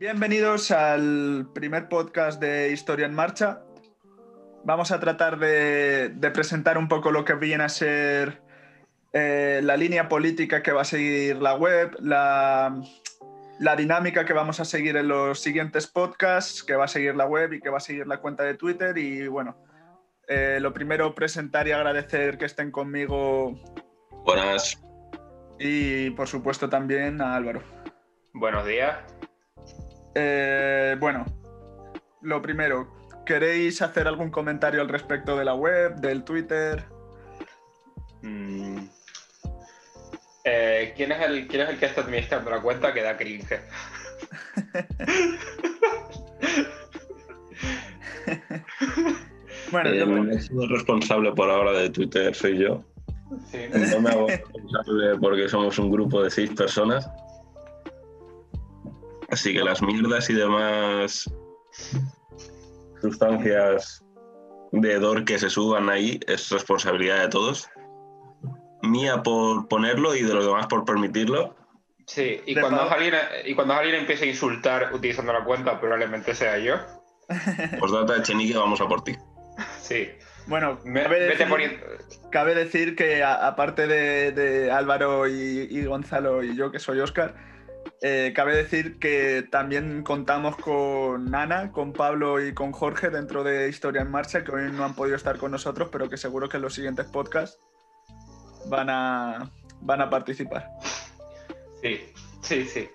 Bienvenidos al primer podcast de Historia en Marcha. Vamos a tratar de, de presentar un poco lo que viene a ser eh, la línea política que va a seguir la web, la, la dinámica que vamos a seguir en los siguientes podcasts, que va a seguir la web y que va a seguir la cuenta de Twitter. Y bueno, eh, lo primero presentar y agradecer que estén conmigo. Buenas. Y por supuesto también a Álvaro. Buenos días. Eh, bueno, lo primero, ¿queréis hacer algún comentario al respecto de la web, del Twitter? Mm. Eh, ¿quién, es el, ¿Quién es el que está administrando la cuenta que da cringe? bueno, eh, el responsable por ahora de Twitter soy yo. Sí. No me hago responsable porque somos un grupo de seis personas. Así que las mierdas y demás sustancias de hedor que se suban ahí es responsabilidad de todos. Mía por ponerlo y de los demás por permitirlo. Sí, y cuando, alguien, y cuando alguien empiece a insultar utilizando la cuenta, probablemente sea yo. Pues data de Chenique, vamos a por ti. Sí. Bueno, Me- cabe, decir, poniendo- cabe decir que a- aparte de, de Álvaro y, y Gonzalo y yo, que soy Óscar, eh, cabe decir que también contamos con Ana, con Pablo y con Jorge dentro de Historia en Marcha, que hoy no han podido estar con nosotros, pero que seguro que en los siguientes podcasts van a, van a participar. Sí, sí, sí.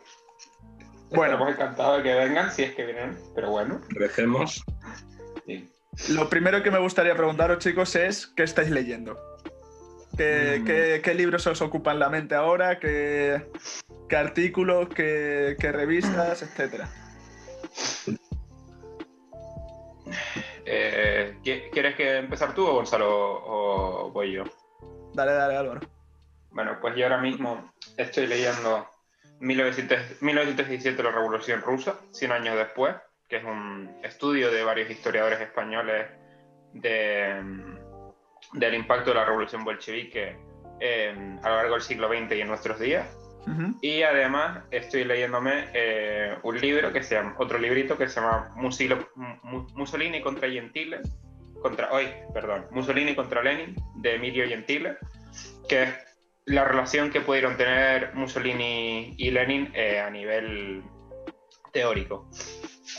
Bueno. Estamos encantados de que vengan, si es que vienen, pero bueno. Recemos. Sí. Lo primero que me gustaría preguntaros, chicos, es ¿qué estáis leyendo? ¿Qué, Mm. qué- qué libros os ocupan la mente ahora? ¿Qué, qué artículos? Qué, qué revistas? Etcétera. Eh, ¿qui- ¿Quieres que empezar tú, Gonzalo, o voy yo? Dale, dale, Álvaro. Bueno, pues yo ahora mismo estoy leyendo 1900 1917, la Revolución Rusa, 100 años después, que es un estudio de varios historiadores españoles de, del impacto de la Revolución bolchevique eh, a lo largo del siglo XX y en nuestros días. Y además estoy leyéndome eh, un libro que se llama, otro librito que se llama Musilo- Mussolini contra Gentile, contra, hoy, perdón, Mussolini contra Lenin, de Emilio Gentile, que es la relación que pudieron tener Mussolini y Lenin eh, a nivel teórico.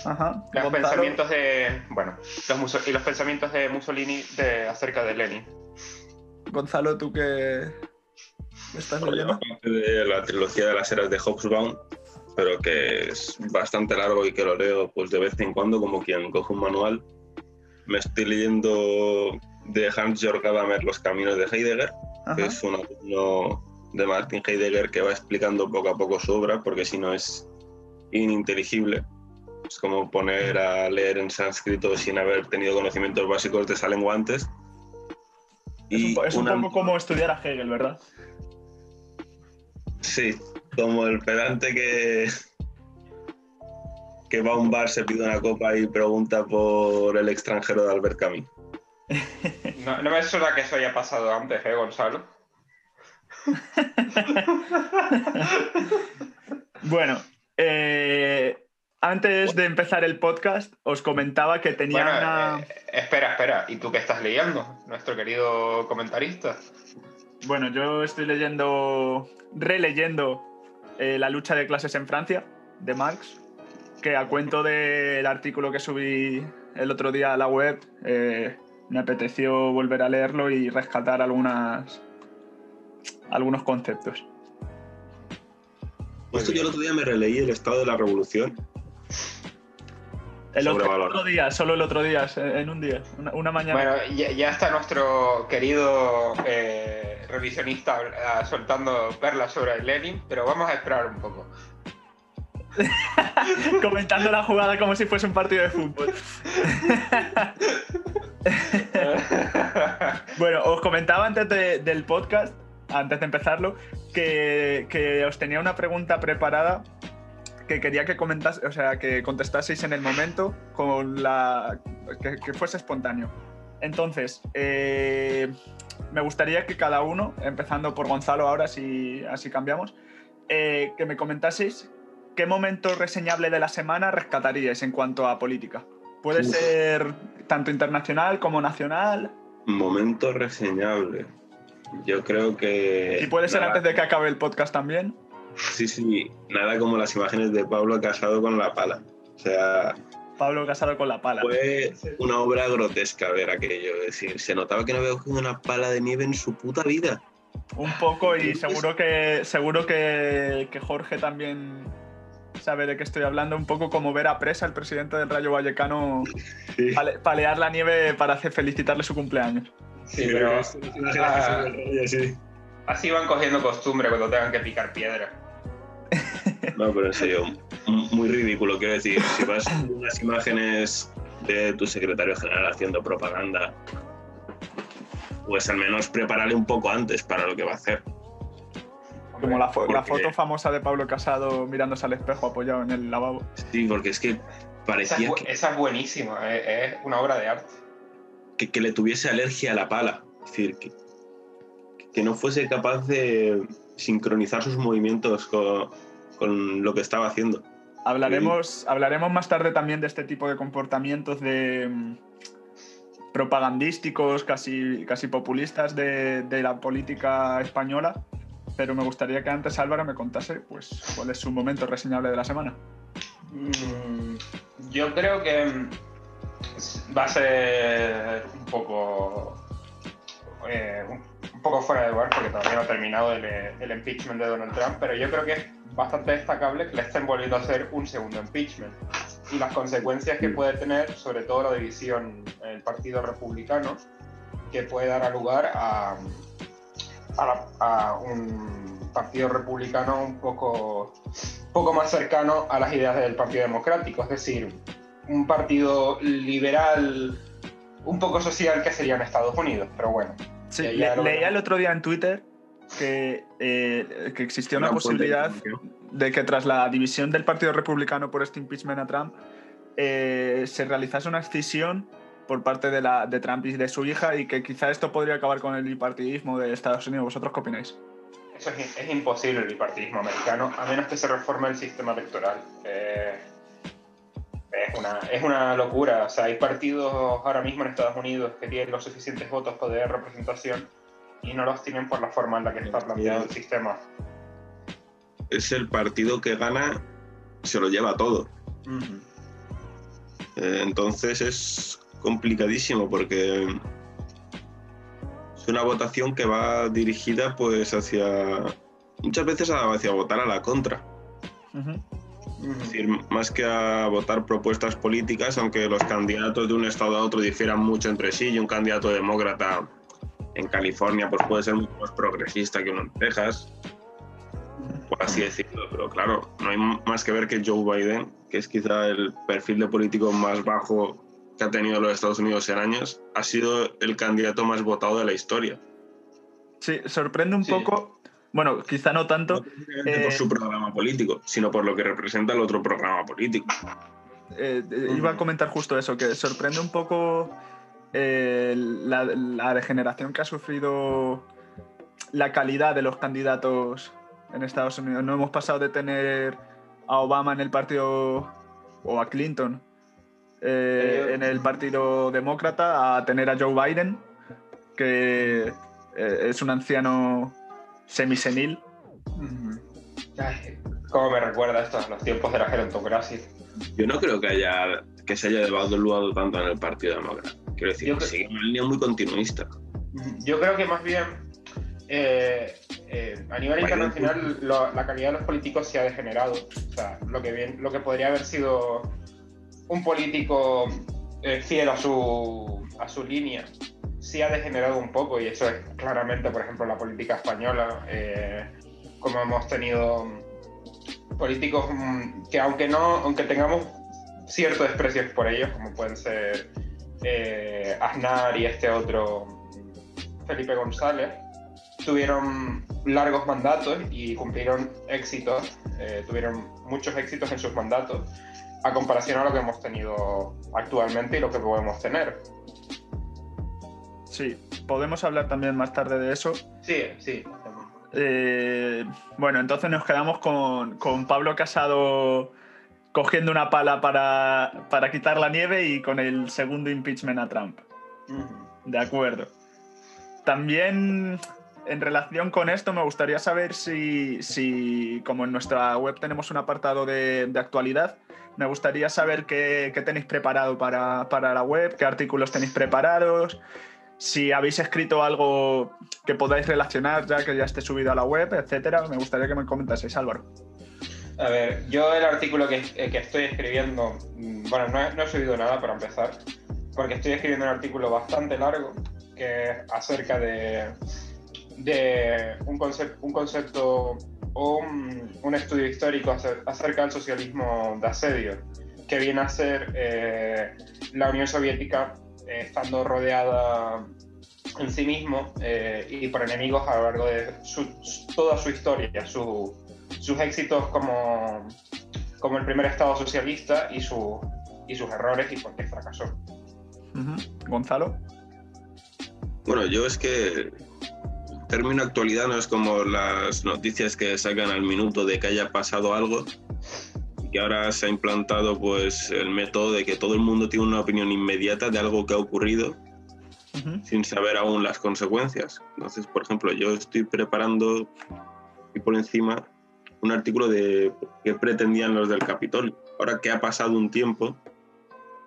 Ajá. Los Gonzalo, pensamientos de, bueno, los y los pensamientos de Mussolini de, acerca de Lenin. Gonzalo, ¿tú estás leyendo? De la trilogía de las eras de Hobsbawm, pero que es bastante largo y que lo leo pues de vez en cuando como quien coge un manual. Me estoy leyendo de Hans-Georg Gadamer Los caminos de Heidegger, que Ajá. es un alumno de Martin Heidegger que va explicando poco a poco su obra, porque si no es ininteligible. Es como poner a leer en sánscrito sin haber tenido conocimientos básicos de esa lengua antes. Es un, es un una- poco como estudiar a Hegel, ¿verdad? Sí, como el pedante que, que va a un bar, se pide una copa y pregunta por el extranjero de Albert Camus. No, no me suena que eso haya pasado antes, ¿eh, Gonzalo? Bueno, eh, antes de empezar el podcast, os comentaba que tenía Bueno, una. eh, espera, espera. ¿Y tú qué estás leyendo? Nuestro querido comentarista. Bueno, yo estoy leyendo, releyendo eh, La lucha de clases en Francia, de Marx, que a cuento del artículo que subí el otro día a la web, eh, me apeteció volver a leerlo y rescatar algunas, algunos conceptos. Justo yo el otro día me releí El Estado de la Revolución. El otro, el Sobrevalorado. otro día, solo el otro día, en un día, una, una mañana. Bueno, ya, ya está nuestro querido eh, revisionista soltando perlas sobre Lenin, pero vamos a esperar un poco. comentando la jugada como si fuese un partido de fútbol. Bueno, os comentaba antes de- del podcast, antes de empezarlo, que, que os tenía una pregunta preparada que quería que comentas, o sea, que contestaseis en el momento con la que, que fuese espontáneo. Entonces, eh, me gustaría que cada uno, empezando por Gonzalo ahora, si así cambiamos, eh, que me comentaseis ¿qué momento reseñable de la semana rescataríais en cuanto a política? Puede Uf. ser tanto internacional como nacional. Momento reseñable. Yo creo que. Y puede ser nada- antes de que acabe el podcast también. Sí, sí, nada como las imágenes de Pablo casado con la pala. O sea, Pablo casado con la pala. fue una obra grotesca ver aquello. Es decir, se notaba que no había cogido una pala de nieve en su puta vida. Un poco y seguro que seguro que, que Jorge también sabe de qué estoy hablando. Un poco como ver a Presa, el presidente del Rayo Vallecano, Sí. pale- palear la nieve para hacer felicitarle su cumpleaños. Sí, pero Ah. sí. así van cogiendo costumbre cuando tengan que picar piedra. No, pero en serio, muy ridículo. Quiero decir, si vas a unas imágenes de tu secretario general haciendo propaganda, pues al menos prepárale un poco antes para lo que va a hacer. Como la, fo- la Porque- foto famosa de Pablo Casado mirándose al espejo apoyado en el lavabo. Sí, porque es que Esa parecía es, bu- que, esa es buenísima, es, es una obra de arte. que- que le tuviese alergia a la pala. Es decir, que, que no fuese capaz de sincronizar sus movimientos con, con lo que estaba haciendo. Hablaremos, hablaremos más tarde también de este tipo de comportamientos de mm, propagandísticos, casi, casi populistas de, de la política española. Pero me gustaría que antes Álvaro me contase pues, cuál es su momento reseñable de la semana. Mm, Yo creo que mm, va a ser un poco eh, un, poco fuera de lugar porque todavía no ha terminado el, el impeachment de Donald Trump, pero yo creo que bastante destacable que le estén volviendo a hacer un segundo impeachment. Y las consecuencias que puede tener, sobre todo la división en el Partido Republicano, que puede dar a lugar a, a, la- a un Partido Republicano un poco poco más cercano a las ideas del Partido Democrático, es decir, un partido liberal, un poco social que sería en Estados Unidos, pero bueno. Sí, le- leía el otro día en Twitter que, eh, que existía una posibilidad de que tras la división del Partido Republicano por este impeachment a Trump, eh, se realizase una escisión por parte de, la, de Trump y de su hija y que quizá esto podría acabar con el bipartidismo de Estados Unidos. ¿Vosotros qué opináis? Eso es, es imposible el bipartidismo americano, a menos que se reforme el sistema electoral. Eh, es, una, es una locura. O sea, hay partidos ahora mismo en Estados Unidos que tienen los suficientes votos para de representación y no los tienen por la forma en la que está planteado el sistema. Es el partido que gana, se lo lleva todo. Eh, entonces es complicadísimo porque es una votación que va dirigida pues hacia muchas veces a- hacia votar a la contra. Es decir, más que a votar propuestas políticas, aunque los candidatos de un estado a otro difieran mucho entre sí y un candidato demócrata en California pues puede ser mucho más progresista que uno en Texas, por así decirlo, pero claro, no hay más que ver que Joe Biden, que es quizá el perfil de político más bajo que ha tenido los Estados Unidos en años, ha sido el candidato más votado de la historia. Sí, sorprende un Sí. poco, bueno, quizá no tanto, No eh, por su programa político, sino por lo que representa el otro programa político. eh, eh, iba a comentar justo eso, que sorprende un poco eh, la, la degeneración que ha sufrido la calidad de los candidatos en Estados Unidos. No hemos pasado de tener a Obama en el partido o a Clinton eh, en el partido demócrata a tener a Joe Biden, que eh, es un anciano semisenil. Ay, ¿Cómo me recuerda esto a los tiempos de la gerontocracia? Yo no creo que haya que se haya devaluado tanto en el Partido Demócrata. Quiero decir, Yo que sigue una línea muy continuista. Yo creo que más bien eh, eh, a nivel internacional lo- la calidad de los políticos se ha degenerado. O sea, lo que, bien, lo que podría haber sido un político eh, fiel a su, a su línea sí ha degenerado un poco y eso es claramente, por ejemplo, la política española, como hemos tenido políticos mm, que aunque no, aunque tengamos cierto desprecio por ellos, como pueden ser eh, Aznar y este otro Felipe González, tuvieron largos mandatos y cumplieron éxitos, eh, tuvieron muchos éxitos en sus mandatos, a comparación a lo que hemos tenido actualmente y lo que podemos tener. Sí, podemos hablar también más tarde de eso. Sí, sí. Eh, bueno, entonces nos quedamos con, con, Pablo Casado cogiendo una pala para, para, quitar la nieve y con el segundo impeachment a Trump. De acuerdo. También en relación con esto me gustaría saber si, si como en nuestra web tenemos un apartado de, de actualidad, me gustaría saber qué, qué tenéis preparado para, para la web, qué artículos tenéis preparados, si habéis escrito algo que podáis relacionar ya que ya esté subido a la web, etcétera, me gustaría que me comentaseis, Álvaro. A ver, yo el artículo que, eh, que estoy escribiendo, mm, bueno, no he, no he, subido nada para empezar, porque estoy escribiendo un artículo bastante largo que es acerca de, de un, concepto, un concepto o un, estudio histórico acerca del socialismo de asedio, que viene a ser eh, la Unión Soviética eh, estando rodeada en sí mismo y por enemigos a lo largo de su, toda su historia, su, sus éxitos como, como el primer Estado socialista y, su, y sus errores y por qué fracasó. Uh -huh. Gonzalo. Bueno, yo es que término actualidad no es como las noticias que sacan al minuto de que haya pasado algo, que ahora se ha implantado pues el método de que todo el mundo tiene una opinión inmediata de algo que ha ocurrido uh -huh. sin saber aún las consecuencias. Entonces, por ejemplo, yo estoy preparando y por encima un artículo de qué pretendían los del Capitolio. Ahora que ha pasado un tiempo,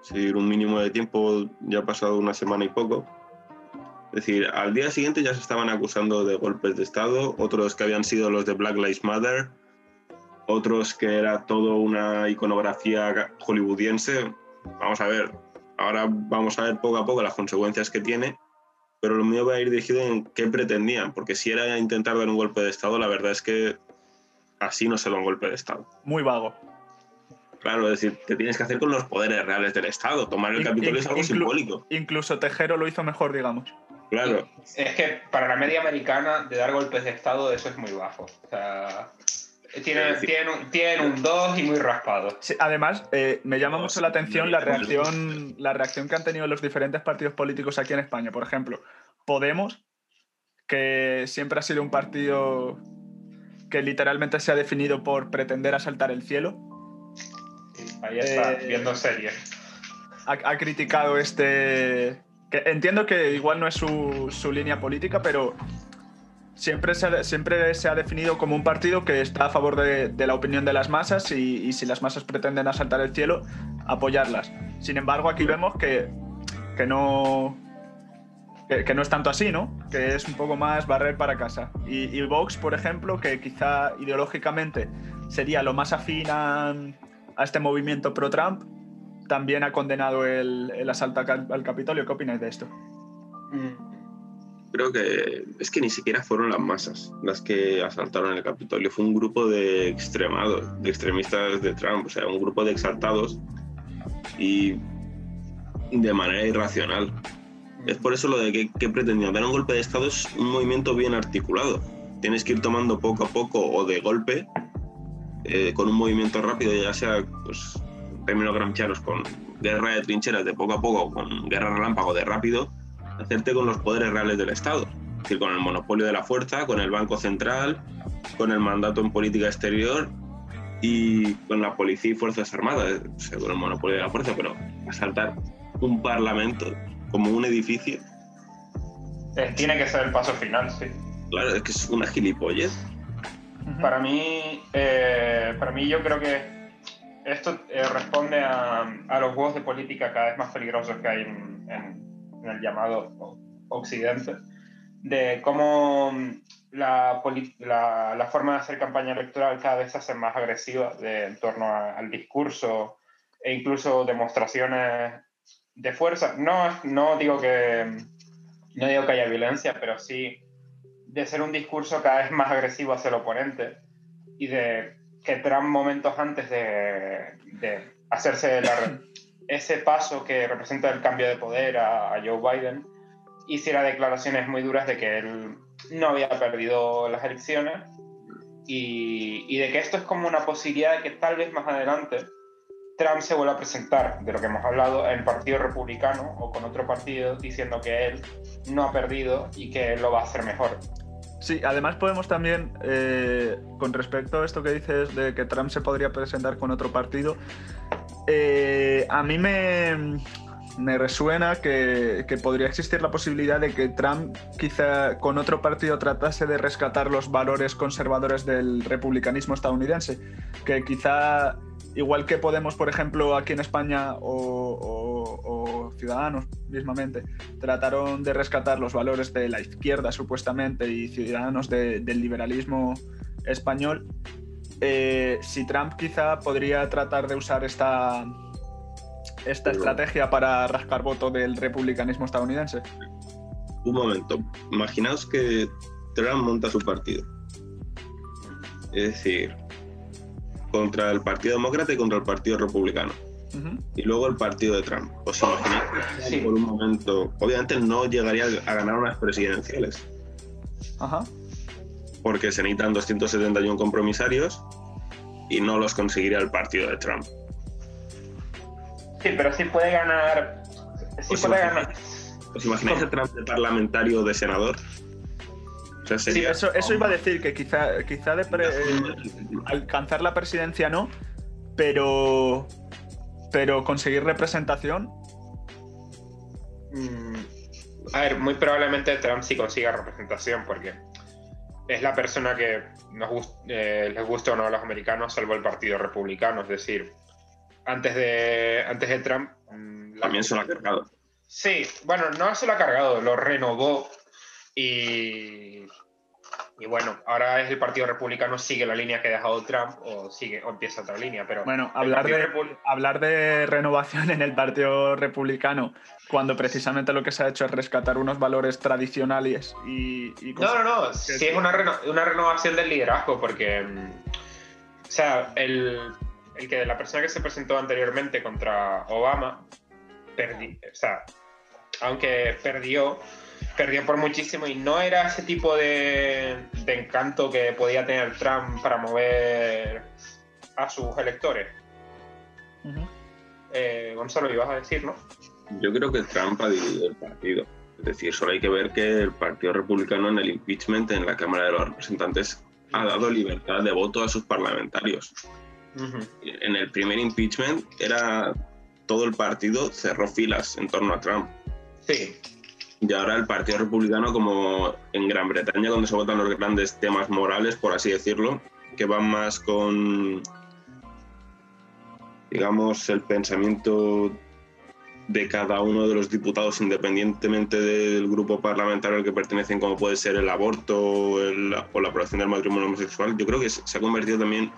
si un mínimo de tiempo, ya ha pasado una semana y poco, es decir, al día siguiente ya se estaban acusando de golpes de Estado, otros que habían sido los de Black Lives Matter, otros que era todo una iconografía hollywoodiense. Vamos a ver, ahora vamos a ver poco a poco las consecuencias que tiene, pero lo mío va a ir dirigido en qué pretendían, porque si era intentar dar un golpe de Estado, la verdad es que así no se da un golpe de Estado. Muy vago. Claro, es decir, te tienes que hacer con los poderes reales del Estado. Tomar el Capitolio in, es algo inclu simbólico. Incluso Tejero lo hizo mejor, digamos. Claro. Es que para la media americana, de dar golpes de Estado, eso es muy bajo. O sea, tienen, tienen, tienen un 2 y muy raspado. Sí, además, eh, me llama mucho la atención la reacción, la reacción que han tenido los diferentes partidos políticos aquí en España. Por ejemplo, Podemos, que siempre ha sido un partido que literalmente se ha definido por pretender asaltar el cielo. Ahí está, eh, viendo series. Ha, ha, criticado este. Que entiendo que igual no es su, su línea política, pero siempre se, ha, siempre se ha definido como un partido que está a favor de, de la opinión de las masas y, y, si las masas pretenden asaltar el cielo, apoyarlas. Sin embargo, aquí vemos que, que no. Que, no es tanto así, ¿no? Que es un poco más barrer para casa. Y, y Vox, por ejemplo, que quizá ideológicamente sería lo más afín a, este movimiento pro-Trump, también ha condenado el, el asalto al Capitolio. ¿Qué opináis de esto? Creo que es que ni siquiera fueron las masas las que asaltaron el Capitolio, fue un grupo de extremados, de extremistas de Trump, o sea, un grupo de exaltados y de manera irracional. Es por eso lo de que, que pretendían dar un golpe de Estado es un movimiento bien articulado. Tienes que ir tomando poco a poco o de golpe eh, con un movimiento rápido, ya sea, pues, en términos gramscianos, con guerra de trincheras de poco a poco, con guerra relámpago de rápido, hacerte con los poderes reales del Estado. Es decir, con el monopolio de la fuerza, con el Banco Central, con el mandato en política exterior y con la policía y fuerzas armadas, o sea, con el monopolio de la fuerza, pero asaltar un parlamento como un edificio. Eh, tiene que ser el paso final, sí. Claro, es que es una gilipollez. Para mí, eh, para mí yo creo que esto eh, responde a, a, los juegos de política cada vez más peligrosos que hay en, en, en el llamado Occidente, de cómo la, la, la, forma de hacer campaña electoral cada vez se hace más agresiva de, en torno a, al discurso e incluso demostraciones de fuerza. No, no, digo que, no digo que haya violencia, pero sí de ser un discurso cada vez más agresivo hacia el oponente y de que Trump momentos antes de, de hacerse la, ese paso que representa el cambio de poder a, a, Joe Biden hiciera declaraciones muy duras de que él no había perdido las elecciones y, y de que esto es como una posibilidad de que tal vez más adelante Trump se vuelva a presentar, de lo que hemos hablado, en el Partido Republicano o con otro partido diciendo que él no ha perdido y que lo va a hacer mejor. Sí, además podemos también, eh, con respecto a esto que dices de que Trump se podría presentar con otro partido, eh, a mí me, me resuena que, que, podría existir la posibilidad de que Trump quizá con otro partido tratase de rescatar los valores conservadores del republicanismo estadounidense, que quizá igual que Podemos, por ejemplo, aquí en España o, Ciudadanos mismamente, trataron de rescatar los valores de la izquierda supuestamente y Ciudadanos del liberalismo español, eh, si Trump quizá podría tratar de usar esta, esta estrategia para rascar voto del republicanismo estadounidense. Un momento, imaginaos que Trump monta su partido. Es decir, contra el Partido Demócrata y contra el Partido Republicano. Y luego el partido de Trump. ¿Os imagináis por un momento? Obviamente no llegaría a ganar unas presidenciales. Ajá. Porque se necesitan 271 compromisarios y no los conseguiría el partido de Trump. Sí, pero sí puede ganar. Sí puede ganar. ¿Os imagináis el Trump de parlamentario o de senador? Sí, eso, eso, iba a decir, que quizá, quizá de alcanzar la presidencia no, pero, pero conseguir representación. Mm, a ver, muy probablemente Trump sí consiga representación, porque es la persona que nos eh, les gusta o no a los americanos, salvo el Partido Republicano. Es decir, antes de, antes de Trump. Mm, También se lo ha cargado. Sí, bueno, no se lo ha cargado, lo renovó y, y bueno, ahora es el Partido Republicano sigue la línea que ha dejado Trump o sigue o empieza otra línea, pero bueno, hablar de, hablar de renovación en el Partido Republicano cuando precisamente lo que se ha hecho es rescatar unos valores tradicionales y, no, no, no, sí es una, una renovación del liderazgo porque mm, o sea, el, el que la persona que se presentó anteriormente contra Obama perdi, o sea, aunque perdió perdió por muchísimo y no era ese tipo de, encanto que podía tener Trump para mover a sus electores. Eh, Gonzalo, ibas a decir, ¿no? Yo creo que Trump ha dividido el partido. Es decir, solo hay que ver que el Partido Republicano en el impeachment en la Cámara de los Representantes ha dado libertad de voto a sus parlamentarios. En el primer impeachment era todo el partido cerró filas en torno a Trump. Sí. Y ahora el Partido Republicano, como en Gran Bretaña, donde se votan los grandes temas morales, por así decirlo, que van más con, digamos, el pensamiento de cada uno de los diputados, independientemente del grupo parlamentario al que pertenecen, como puede ser el aborto o, la aprobación del matrimonio homosexual, yo creo que se ha convertido también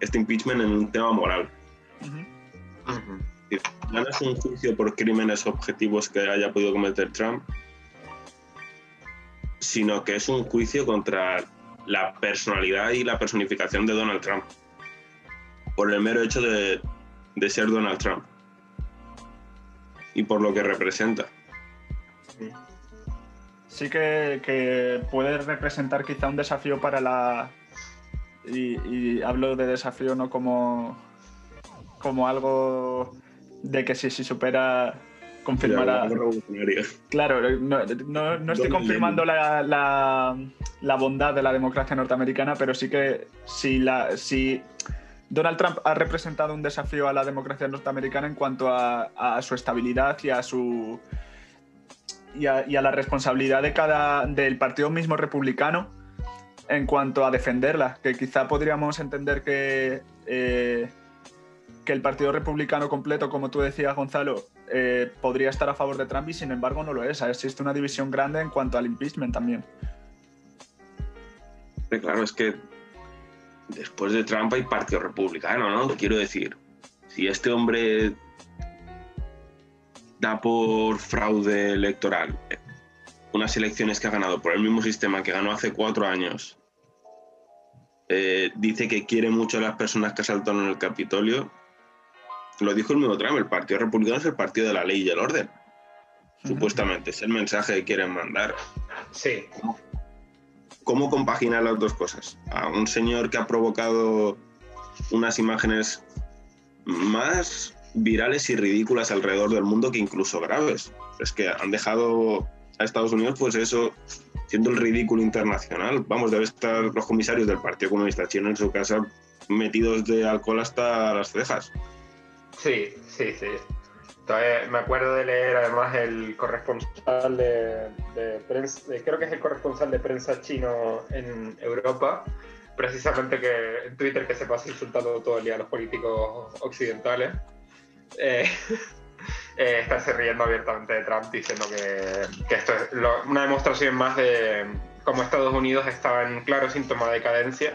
este impeachment en un tema moral. Ya no es un juicio por crímenes objetivos que haya podido cometer Trump, sino que es un juicio contra la personalidad y la personificación de Donald Trump, por el mero hecho de, ser Donald Trump y por lo que representa. Sí que, puede representar quizá un desafío para la... Y hablo de desafío no como, como algo de que si se supera confirmará. Claro, no, no, estoy confirmando la, la, bondad de la democracia norteamericana, pero sí que si, la, si Donald Trump ha representado un desafío a la democracia norteamericana en cuanto a, a su estabilidad y a su y a, y a, la responsabilidad de cada del partido mismo republicano en cuanto a defenderla, que quizá podríamos entender que eh, que el Partido Republicano completo, como tú decías, Gonzalo, eh, podría estar a favor de Trump y sin embargo no lo es. Existe una división grande en cuanto al impeachment también. Claro, es que después de Trump hay Partido Republicano, ¿no? Quiero decir, si este hombre da por fraude electoral unas elecciones que ha ganado por el mismo sistema que ganó hace cuatro años, eh, dice que quiere mucho a las personas que asaltaron el Capitolio, lo dijo el mismo Trump, el Partido Republicano es el partido de la ley y el orden. Supuestamente, es el mensaje que quieren mandar. Sí. ¿Cómo, compaginar las dos cosas? A un señor que ha provocado unas imágenes más virales y ridículas alrededor del mundo que incluso graves. Es que han dejado a Estados Unidos, pues eso, siendo el ridículo internacional. Vamos, debe estar los comisarios del Partido Comunista Chino en su casa metidos de alcohol hasta las cejas. Sí, sí, sí. me acuerdo de leer además el corresponsal de, prensa, creo que es el corresponsal de prensa chino en Europa, precisamente que en Twitter que se pasa insultando todo el día a los políticos occidentales. Eh, eh, estarse riendo abiertamente de Trump diciendo que, esto es una demostración más de cómo Estados Unidos estaba en claro síntoma de decadencia.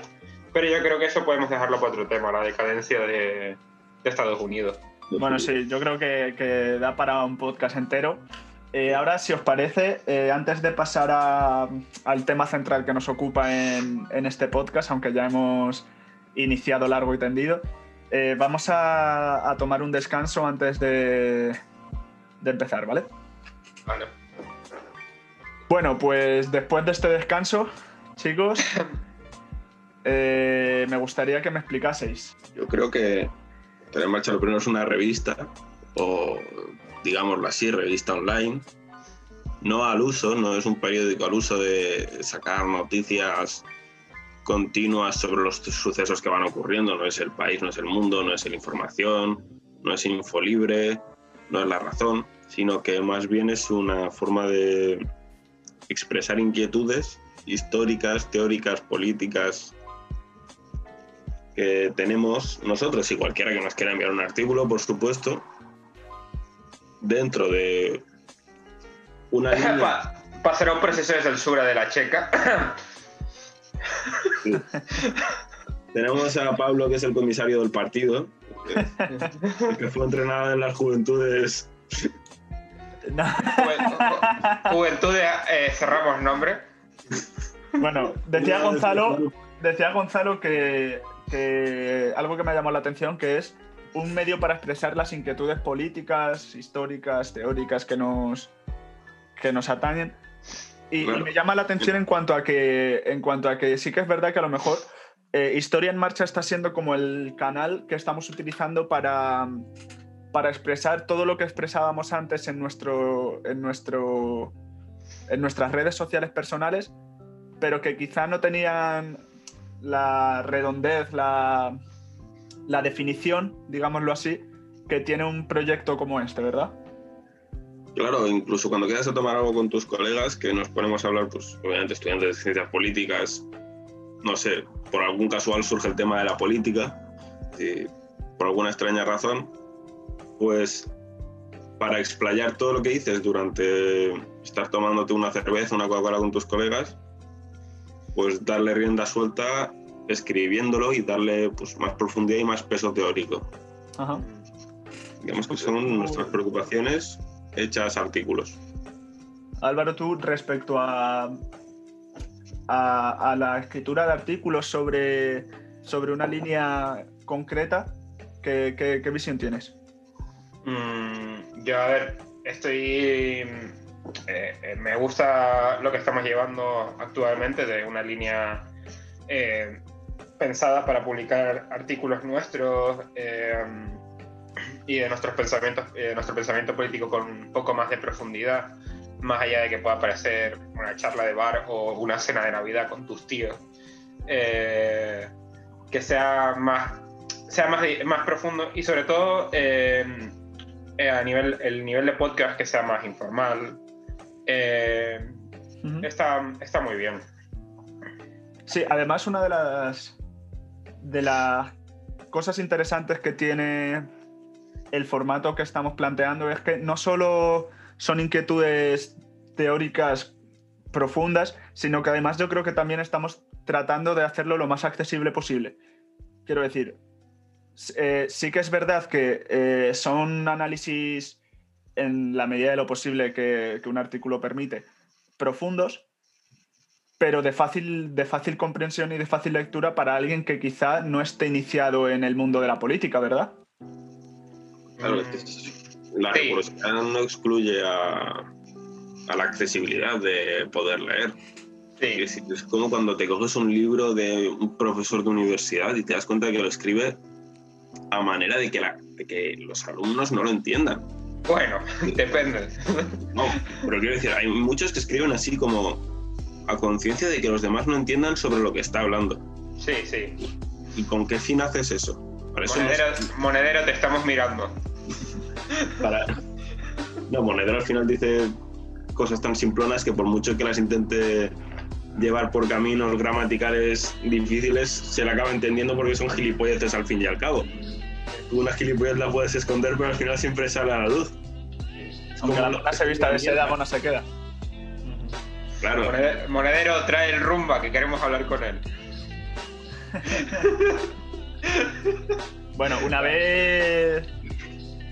Pero yo creo que eso podemos dejarlo para otro tema, la decadencia de, Estados Unidos. Bueno, sí, yo creo que, da para un podcast entero. Eh, ahora, si os parece, eh, antes de pasar al tema central que nos ocupa en, en, este podcast, aunque ya hemos iniciado largo y tendido, eh, vamos a, tomar un descanso antes de, empezar, ¿vale? Vale. Bueno, pues después de este descanso, chicos, eh, me gustaría que me explicaseis. Yo creo que tener en marcha lo primero es una revista, o digámoslo así, revista online. No al uso, no es un periódico al uso de sacar noticias continuas sobre los sucesos que van ocurriendo. No es el país, no es el mundo, no es la información, no es Infolibre, no es la razón, sino que más bien es una forma de expresar inquietudes históricas, teóricas, políticas que tenemos nosotros y cualquiera que nos quiera enviar un artículo, por supuesto, dentro de una línea... Pasará un proceso de censura de la checa. Tenemos a Pablo, que es el comisario del partido, que fue entrenado en las juventudes. Juventudes, eh, cerramos nombre. Bueno, decía Gonzalo, decía Gonzalo que, algo que me llamó la atención, que es un medio para expresar las inquietudes políticas, históricas, teóricas que nos, que nos atañen. Y, me llama la atención en cuanto a que, en cuanto a que sí que es verdad que a lo mejor eh, Historia en Marcha está siendo como el canal que estamos utilizando para, para expresar todo lo que expresábamos antes en, nuestro, en, nuestro, en nuestras redes sociales personales, pero que quizá no tenían la redondez, la, la definición, digámoslo así, que tiene un proyecto como este, ¿verdad? Claro, incluso cuando quedas a tomar algo con tus colegas, que nos ponemos a hablar, pues obviamente estudiantes de ciencias políticas, no sé, por algún casual surge el tema de la política, y por alguna extraña razón, pues para explayar todo lo que dices durante estar tomándote una cerveza, una Coca-Cola con tus colegas, pues darle rienda suelta escribiéndolo y darle pues, más profundidad y más peso teórico. Ajá. Digamos que son nuestras preocupaciones hechas artículos. Álvaro, tú respecto a, a, la escritura de artículos sobre, sobre una línea concreta, ¿qué, visión tienes? Mm, yo, a ver, estoy... Eh, eh, me gusta lo que estamos llevando actualmente de una línea eh, pensada para publicar artículos nuestros y de nuestros pensamientos, nuestro pensamiento político con un poco más de profundidad, más allá de que pueda parecer una charla de bar o una cena de Navidad con tus tíos, que sea más, sea más, más profundo y sobre todo a nivel, el nivel de podcast que sea más informal. Está, está muy bien. Sí, además una de las de las cosas interesantes que tiene el formato que estamos planteando es que no solo son inquietudes teóricas profundas, sino que además yo creo que también estamos tratando de hacerlo lo más accesible posible. Quiero decir, eh, sí que es verdad que eh, son análisis en la medida de lo posible que, un artículo permite, profundos, pero de fácil, de fácil comprensión y de fácil lectura para alguien que quizá no esté iniciado en el mundo de la política, ¿verdad? Claro, la no excluye a, la accesibilidad de poder leer. Es, como cuando te coges un libro de un profesor de universidad y te das cuenta de que lo escribe a manera de que, que los alumnos no lo entiendan. Bueno, depende. No, pero quiero decir, hay muchos que escriben así como a conciencia de que los demás no entiendan sobre lo que está hablando. Sí, sí. ¿Y con qué fin haces eso? Para eso monedero, monedero, te estamos mirando. Para... No, Monedero al final dice cosas tan simplonas que por mucho que las intente llevar por caminos gramaticales difíciles, se le acaba entendiendo porque son gilipolleces al fin y al cabo. Una gilipollez la puedes esconder, pero al final siempre sale a la luz. Aunque la luna se vista de seda, no se queda. Claro. Monedero, trae el rumba, que queremos hablar con él. bueno, una vez...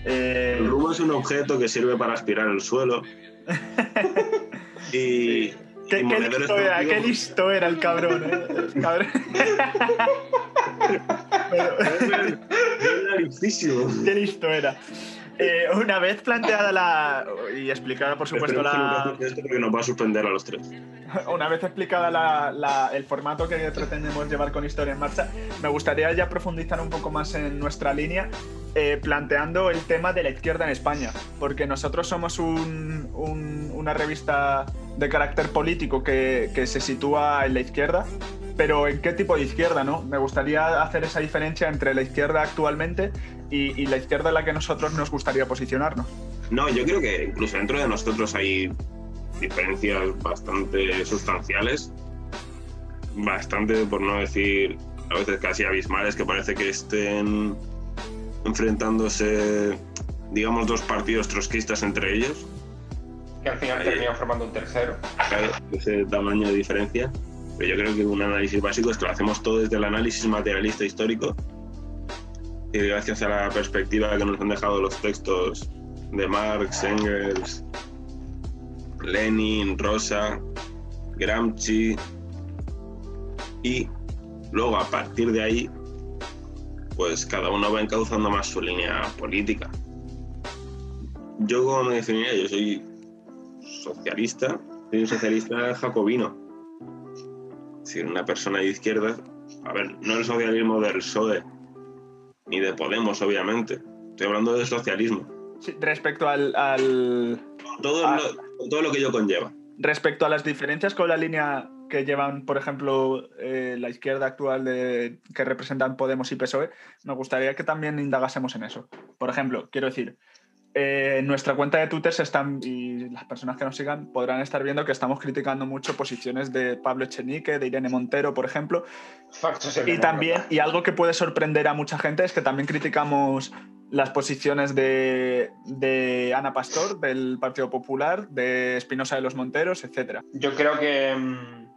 Eh, el rumba es un objeto que sirve para aspirar el suelo. y... ¿Qué, listo era, qué listo era el cabrón, ¿eh? cabrón. qué listo era. Eh, una vez planteada la. y explicada, por supuesto, la. porque nos va a suspender a los tres. Una vez explicada el formato que pretendemos llevar con Historia en Marcha, me gustaría ya profundizar un poco más en nuestra línea, eh, planteando el tema de la izquierda en España. Porque nosotros somos una revista de carácter político que, que se sitúa en la izquierda, pero ¿en qué tipo de izquierda? ¿no? Me gustaría hacer esa diferencia entre la izquierda actualmente y, la izquierda en la que nosotros nos gustaría posicionarnos. No, yo creo que incluso dentro de nosotros hay diferencias bastante sustanciales, bastante, por no decir a veces casi abismales, que parece que estén enfrentándose, digamos, dos partidos trotskistas entre ellos. Que al final terminan formando un tercero. Ese tamaño de diferencia. Pero yo creo que un análisis básico es que lo hacemos todo desde el análisis materialista histórico y gracias a la perspectiva que nos han dejado los textos de Marx, Engels, Lenin, Rosa, Gramsci y luego a partir de ahí pues cada uno va encauzando más su línea política. Yo como me definiría, yo soy socialista, soy un socialista jacobino decir, una persona de izquierda, a ver, no el socialismo del PSOE, ni de Podemos, obviamente. Estoy hablando del socialismo. Sí, respecto al... todo, lo, todo lo que ello conlleva. Respecto a las diferencias con la línea que llevan, por ejemplo, eh, la izquierda actual de, que representan Podemos y PSOE, me gustaría que también indagásemos en eso. Por ejemplo, quiero decir, eh, nuestra cuenta de Twitter están, y las personas que nos sigan podrán estar viendo que estamos criticando mucho posiciones de Pablo Echenique, de Irene Montero, por ejemplo. Y también, y algo que puede sorprender a mucha gente es que también criticamos las posiciones de, Ana Pastor, del Partido Popular, de Espinosa de los Monteros, etc. Yo creo que. Mm,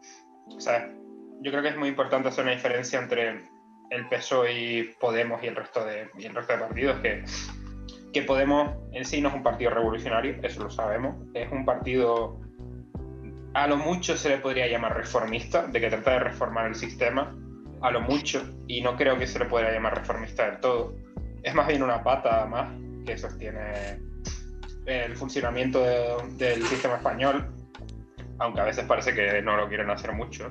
yo creo que es muy importante hacer una diferencia entre el PSOE y Podemos y el resto de, y el resto de partidos que que Podemos en sí no es un partido revolucionario, eso lo sabemos, es un partido a lo mucho se le podría llamar reformista, de que trata de reformar el sistema, a lo mucho, y no creo que se le podría llamar reformista del todo. Es más bien una pata más que sostiene el funcionamiento del sistema español, aunque a veces parece que no lo quieren hacer mucho.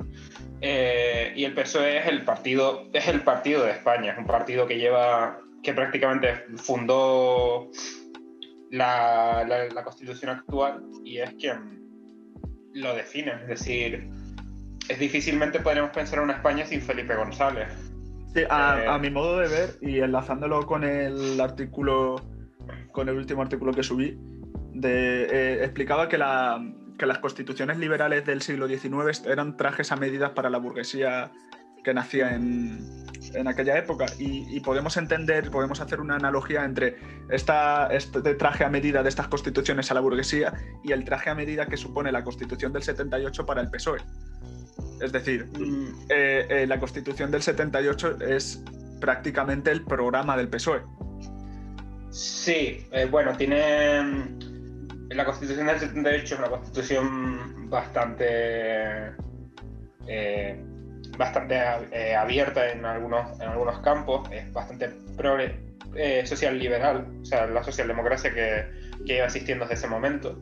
Eh, y el PSOE es el partido, es el partido de España, es un partido que lleva que prácticamente fundó la, la, constitución actual y es quien lo define. Es decir, es difícilmente podremos pensar en una España sin Felipe González. Sí, a, eh, a, mi modo de ver, y enlazándolo con el artículo, con el último artículo que subí, de, eh, explicaba que, la, que las constituciones liberales del siglo XIX eran trajes a medidas para la burguesía que nacía en, en aquella época y, podemos entender, podemos hacer una analogía entre esta, este traje a medida de estas constituciones a la burguesía y el traje a medida que supone la constitución del 78 para el PSOE. Es decir, mm, eh, eh, la constitución del 78 es prácticamente el programa del PSOE. Sí, eh, bueno, tiene... Mm, la constitución del 78 es una constitución bastante bastante eh, abierta en algunos, en algunos campos, es bastante eh, social liberal, o sea, la socialdemocracia que, que lleva existiendo desde ese momento.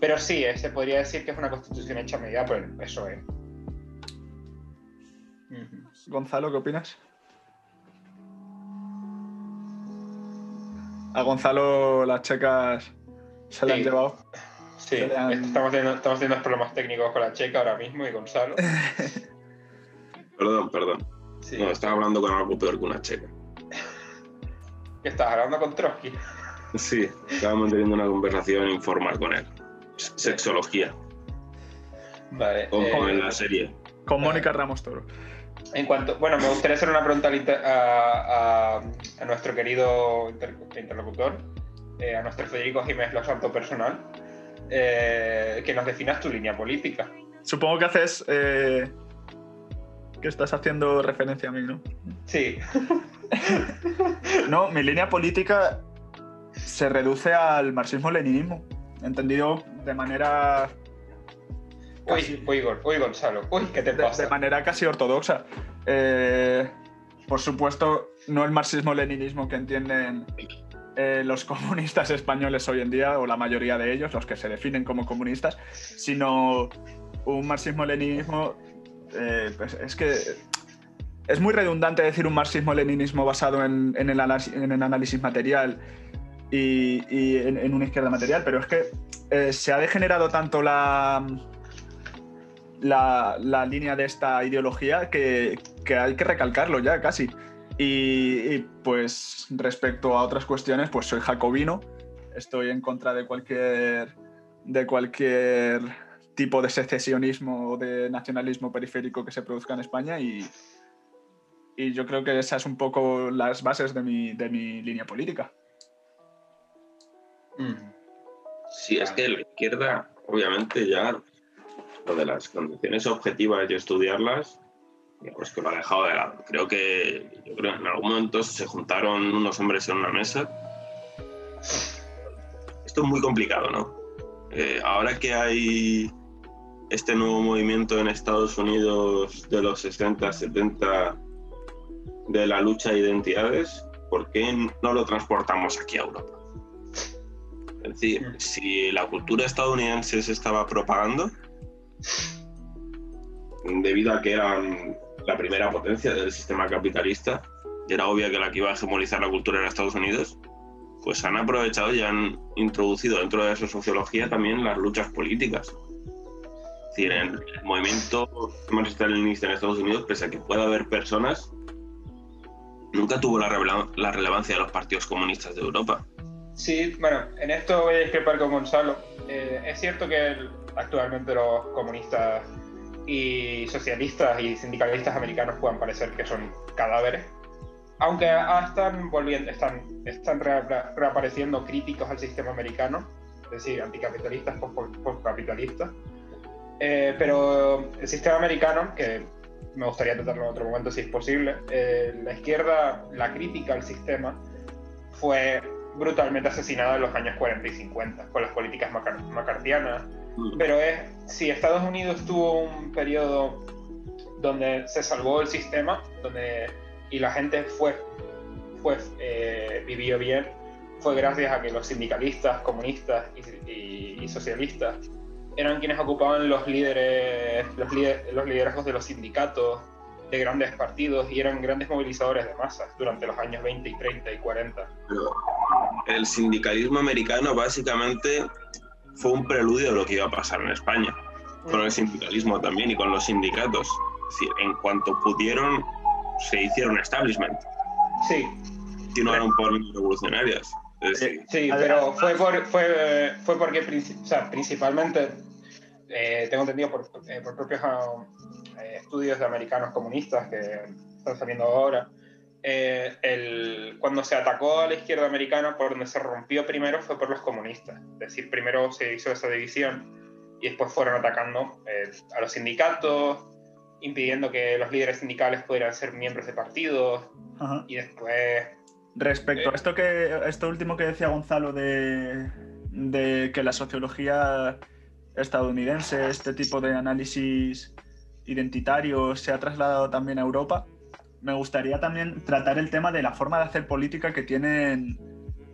Pero sí, eh, se podría decir que es una constitución hecha a medida por el PSOE. Gonzalo, ¿qué opinas? A Gonzalo las checas se le han llevado. Sí, han- estamos, teniendo, estamos teniendo problemas técnicos con la checa ahora mismo y Gonzalo. Perdón, perdón. Sí. No, estaba hablando con algo peor que una checa. ¿Qué estás hablando con Trotsky? Sí, estábamos teniendo una conversación informal con él. Sexología, Vale. como eh, en la serie. Con Mónica Ramos Toro. En cuanto, bueno, me gustaría hacer una pregunta a, a- a nuestro querido inter- interlocutor, eh, a nuestro Federico Jiménez Los Santo personal, eh, que nos definas tu línea política. Supongo que haces. Que estás haciendo referencia a mí, ¿no? Sí, No, mi línea política se reduce al marxismo-leninismo, entendido de manera. casi- uy, uy, uy, Gonzalo, uy, ¿qué te de, pasa? de manera casi ortodoxa. Eh, por supuesto, no el marxismo-leninismo que entienden eh, los comunistas españoles hoy en día, o la mayoría de ellos, los que se definen como comunistas, sino un marxismo-leninismo. Eh, pues es que es muy redundante decir un marxismo-leninismo basado en, el, análisis, material y, en, una izquierda material, pero es que eh, se ha degenerado tanto la, la, la línea de esta ideología que, que hay que recalcarlo ya casi. Y, y, pues respecto a otras cuestiones, pues soy jacobino, estoy en contra de cualquier, de cualquier tipo de secesionismo o de nacionalismo periférico que se produzca en España y, y yo creo que esas son un poco las bases de mi, de mi línea política. Mm. Sí, es que la izquierda, obviamente, ya lo de las condiciones objetivas y estudiarlas, pues que lo ha dejado de lado. Creo que, yo creo que en algún momento se juntaron unos hombres en una mesa. Esto es muy complicado, ¿no? Eh, ahora que hay este nuevo movimiento en Estados Unidos de los 60, 70 de la lucha de identidades, ¿por qué no lo transportamos aquí a Europa? Es decir, si la cultura estadounidense se estaba propagando, debido a que eran la primera potencia del sistema capitalista, era obvio que la que iba a hegemonizar la cultura era Estados Unidos, pues han aprovechado y han introducido dentro de su sociología también las luchas políticas. Decir, el movimiento marxista-leninista en Estados Unidos, pese a que pueda haber personas, nunca tuvo la, la relevancia de los partidos comunistas de Europa. Sí, bueno, en esto voy a discrepar con Gonzalo. Eh, es cierto que el- actualmente los comunistas y socialistas y sindicalistas americanos puedan parecer que son cadáveres, aunque ah, están volviendo, están, están rea- reapareciendo críticos al sistema americano, es decir, anticapitalistas, post- postcapitalistas. Eh, pero el sistema americano, que me gustaría tratarlo en otro momento si es posible, eh, la izquierda, la crítica al sistema fue brutalmente asesinada en los años 40 y 50 con las políticas macar- macartianas. Pero es, si Estados Unidos tuvo un periodo donde se salvó el sistema donde, y la gente fue, fue eh, vivió bien, fue gracias a que los sindicalistas, comunistas y, y- y socialistas eran quienes ocupaban los líderes, los, líder- los liderazgos de los sindicatos, de grandes partidos y eran grandes movilizadores de masas durante los años 20 y 30 y 40. Pero el sindicalismo americano básicamente fue un preludio de lo que iba a pasar en España, con el sindicalismo también y con los sindicatos. Es decir, en cuanto pudieron, se hicieron establishment, Sí, continuaron por revolucionarias. Sí, Además- pero fue, por, fue, fue porque princi- o sea, principalmente, eh, tengo entendido por, eh, por propios eh, estudios de americanos comunistas que están saliendo ahora, eh, el, cuando se atacó a la izquierda americana, por donde se rompió primero fue por los comunistas. Es decir, primero se hizo esa división y después fueron atacando eh, a los sindicatos, impidiendo que los líderes sindicales pudieran ser miembros de partidos Ajá. y después Respecto Eh. a esto, que, esto último que decía Gonzalo de, de que la sociología estadounidense, este tipo de análisis identitario, se ha trasladado también a Europa, me gustaría también tratar el tema de la forma de hacer política que tienen,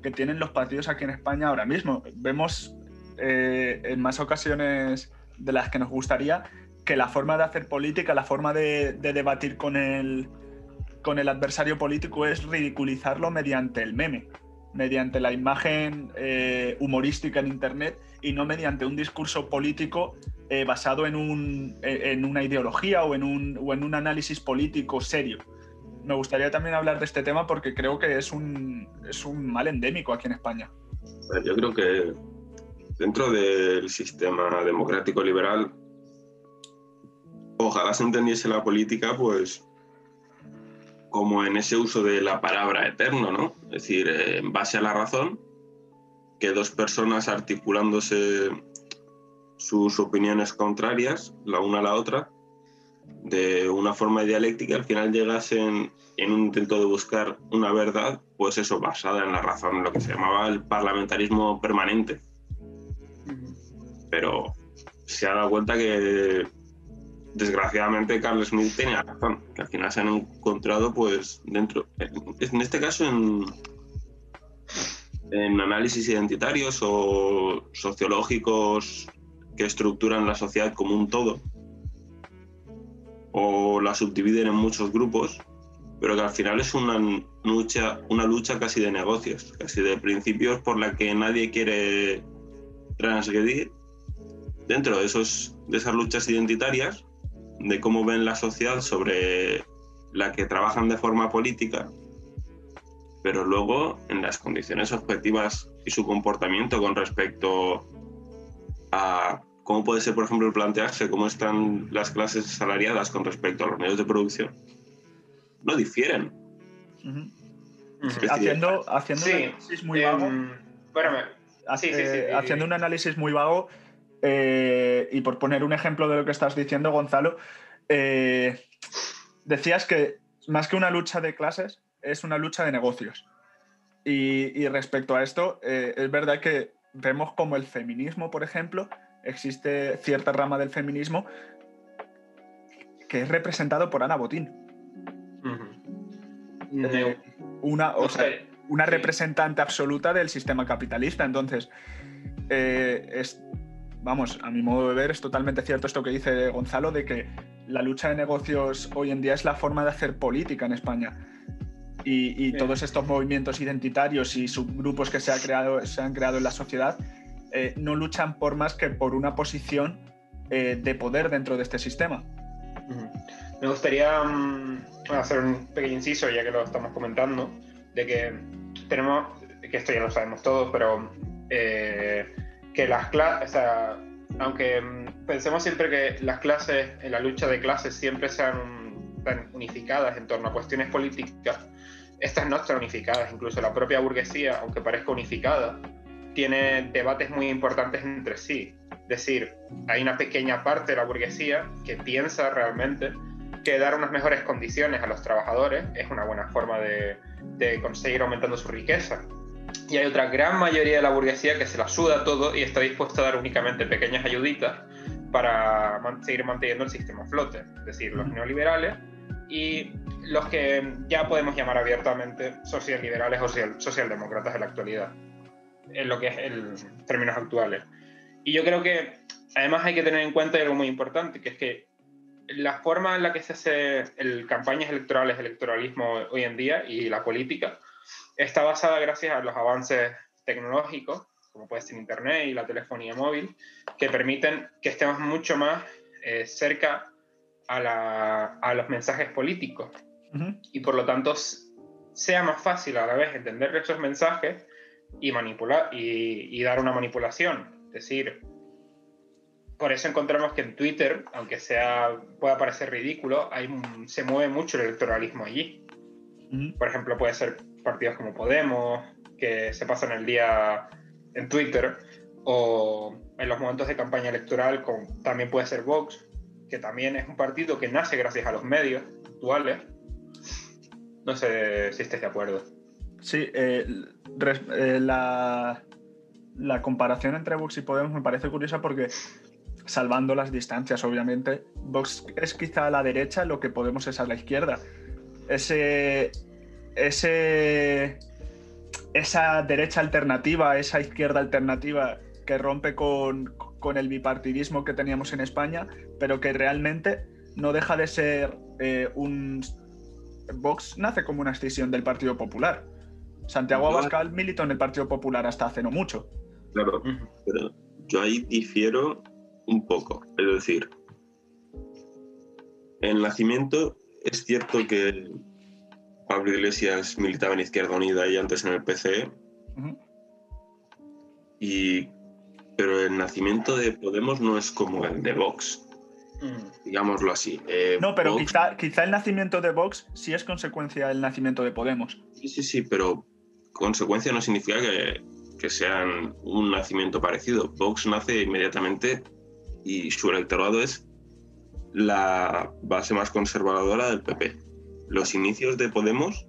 que tienen los partidos aquí en España ahora mismo. Vemos eh, en más ocasiones de las que nos gustaría que la forma de hacer política, la forma de, de debatir con el, con el adversario político es ridiculizarlo mediante el meme. mediante la imagen eh, humorística en Internet y no mediante un discurso político eh, basado en, un, en, una ideología o en, un, o en un análisis político serio. Me gustaría también hablar de este tema porque creo que es un, es un mal endémico aquí en España. Yo creo que dentro del sistema democrático liberal, ojalá se entendiese la política, pues como en ese uso de la palabra eterno, ¿no? Es decir, eh, en base a la razón, que dos personas articulándose sus opiniones contrarias, la una a la otra, de una forma dialéctica, al final llegasen en un intento de buscar una verdad, pues eso, basada en la razón, lo que se llamaba el parlamentarismo permanente. Pero se ha dado cuenta que desgraciadamente Carl Smith tenía razón, que al final se han encontrado pues dentro, en este caso en, en análisis identitarios o sociológicos que estructuran la sociedad como un todo o la subdividen en muchos grupos, pero que al final es una lucha, una lucha casi de negocios, casi de principios por la que nadie quiere transgredir. Dentro de, esos, de esas luchas identitarias, de cómo ven la sociedad sobre la que trabajan de forma política, pero luego en las condiciones objetivas y su comportamiento con respecto a cómo puede ser, por ejemplo, el plantearse cómo están las clases salariadas con respecto a los medios de producción, no difieren. haciendo, haciendo un análisis muy vago. haciendo un análisis muy vago, y por poner un ejemplo de lo que estás diciendo, Gonzalo, eh, decías que más que una lucha de clases, es una lucha de negocios. Y, respecto a esto, eh, es verdad que vemos como el feminismo, por ejemplo, existe cierta rama del feminismo que es representado por Ana Botín. Eh, una, una representante absoluta del sistema capitalista. Entonces, es, vamos, a mi modo de ver, es totalmente cierto esto que dice Gonzalo, de que la lucha de negocios hoy en día es la forma de hacer política en España. Y, todos estos movimientos identitarios y subgrupos que se, ha creado, se han creado en la sociedad eh, no luchan por más que por una posición eh, de poder dentro de este sistema. Me gustaría mm, hacer un pequeño inciso, ya que lo estamos comentando, de que tenemos, que esto ya lo sabemos todos, pero eh, que las clases, aunque mm, pensemos siempre que las clases, en la lucha de clases siempre sean unificadas en torno a cuestiones políticas, estas no están unificadas, incluso la propia burguesía, aunque parezca unificada, tiene debates muy importantes entre sí. Es decir, hay una pequeña parte de la burguesía que piensa realmente que dar unas mejores condiciones a los trabajadores es una buena forma de, de conseguir aumentando su riqueza y hay otra gran mayoría de la burguesía que se la suda todo y está dispuesta a dar únicamente pequeñas ayuditas para seguir manteniendo el sistema a flote, es decir, los neoliberales y los que ya podemos llamar abiertamente socialliberales o socialdemócratas en la actualidad, en lo que es en términos actuales. Y yo creo que además hay que tener en cuenta algo muy importante, que es que la forma en la que se hace el, campañas electorales, electoralismo hoy en día y la política, está basada gracias a los avances tecnológicos, como puede ser Internet y la telefonía móvil, que permiten que estemos mucho más eh, cerca a, los mensajes políticos y por lo tanto sea más fácil a la vez entender esos mensajes y manipular y, dar una manipulación. Es decir, por eso encontramos que en Twitter, aunque sea pueda parecer ridículo, hay, se mueve mucho el electoralismo allí. Por ejemplo, puede ser partidos como Podemos, que se pasan el día en Twitter, o en los momentos de campaña electoral, con, también puede ser Vox, que también es un partido que nace gracias a los medios actuales. No sé si estés de acuerdo. Sí, eh, eh, la, la comparación entre Vox y Podemos me parece curiosa porque salvando las distancias, obviamente. Vox es quizá a la derecha, lo que Podemos es a la izquierda. Ese, ese, esa derecha alternativa, esa izquierda alternativa que rompe con, el bipartidismo que teníamos en España, pero que realmente no deja de ser eh, un... Vox nace como una escisión del Partido Popular. Santiago Abascal militó en el Partido Popular hasta hace no mucho. Claro, pero yo ahí difiero un poco. Es decir, en el nacimiento es cierto que Pablo Iglesias militaba en Izquierda Unida y antes en el PCE. y, pero el nacimiento de Podemos no es como el de Vox. Mm. Digámoslo así. Eh, no, pero quizá, quizá, el nacimiento de Vox sí es consecuencia del nacimiento de Podemos. Sí, sí, sí, pero consecuencia no significa que, que sean un nacimiento parecido. Vox nace inmediatamente y su electorado es la base más conservadora del PP. Los inicios de Podemos,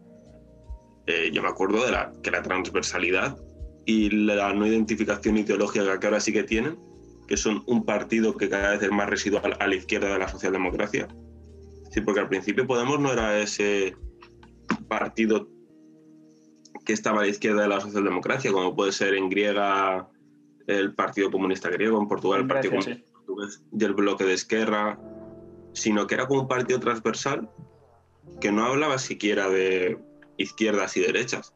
eh, yo me acuerdo de la, que la transversalidad y la no identificación ideológica que ahora sí que tienen, que son un partido que cada vez es más residual a la izquierda de la socialdemocracia. Sí, porque al principio Podemos no era ese partido que estaba a la izquierda de la socialdemocracia, como puede ser en griega el Partido Comunista Griego, en Portugal el Partido Comunista Portugués y el bloque de Esquerra, sino que era como un partido transversal que no hablaba siquiera de izquierdas y derechas.